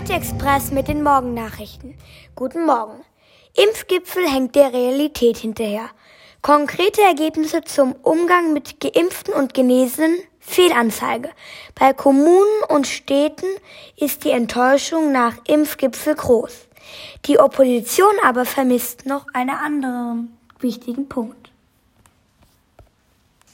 Heute Express mit den Morgennachrichten. Guten Morgen. Impfgipfel hängt der Realität hinterher. Konkrete Ergebnisse zum Umgang mit Geimpften und Genesenen Fehlanzeige. Bei Kommunen und Städten ist die Enttäuschung nach Impfgipfel groß. Die Opposition aber vermisst noch einen anderen wichtigen Punkt.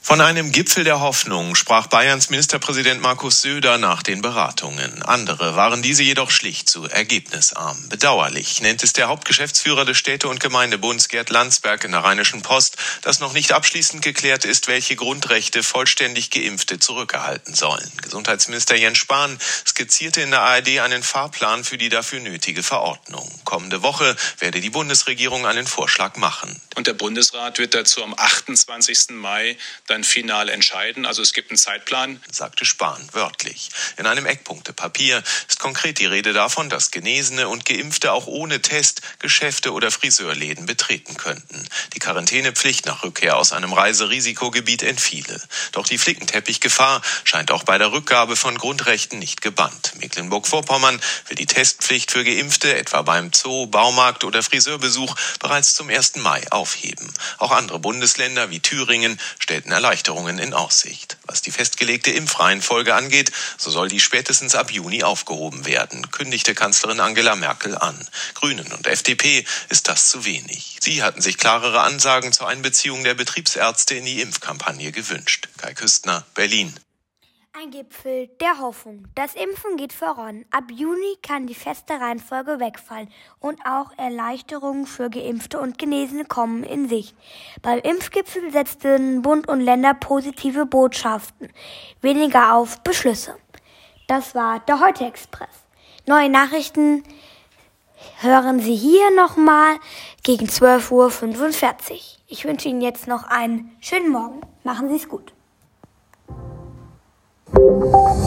Von einem Gipfel der Hoffnung sprach Bayerns Ministerpräsident Markus Söder nach den Beratungen. Andere waren diese jedoch schlicht zu ergebnisarm. Bedauerlich nennt es der Hauptgeschäftsführer des Städte- und Gemeindebunds Gerd Landsberg in der Rheinischen Post, dass noch nicht abschließend geklärt ist, welche Grundrechte vollständig Geimpfte zurückerhalten sollen. Gesundheitsminister Jens Spahn skizzierte in der ARD einen Fahrplan für die dafür nötige Verordnung. Kommende Woche werde die Bundesregierung einen Vorschlag machen. Und der Bundesrat wird dazu am 28. Mai dann dann final entscheiden. Also es gibt einen Zeitplan. Sagte Spahn wörtlich. In einem Eckpunktepapier ist konkret die Rede davon, dass Genesene und Geimpfte auch ohne Test Geschäfte oder Friseurläden betreten könnten. Die Quarantänepflicht nach Rückkehr aus einem Reiserisikogebiet entfiele. Doch die Flickenteppichgefahr scheint auch bei der Rückgabe von Grundrechten nicht gebannt. Mecklenburg-Vorpommern will die Testpflicht für Geimpfte etwa beim Zoo, Baumarkt oder Friseurbesuch bereits zum 1. Mai aufheben. Auch andere Bundesländer wie Thüringen stellten Erleichterungen in Aussicht. Was die festgelegte Impfreihenfolge angeht, so soll die spätestens ab Juni aufgehoben werden, kündigte Kanzlerin Angela Merkel an. Grünen und FDP ist das zu wenig. Sie hatten sich klarere Ansagen zur Einbeziehung der Betriebsärzte in die Impfkampagne gewünscht. Kai Küstner, Berlin. Ein Gipfel der Hoffnung. Das Impfen geht voran. Ab Juni kann die feste Reihenfolge wegfallen und auch Erleichterungen für Geimpfte und Genesene kommen in Sicht. Beim Impfgipfel setzten Bund und Länder positive Botschaften, weniger auf Beschlüsse. Das war der Heute Express. Neue Nachrichten hören Sie hier nochmal gegen 12.45 Uhr. Ich wünsche Ihnen jetzt noch einen schönen Morgen. Machen Sie es gut. Música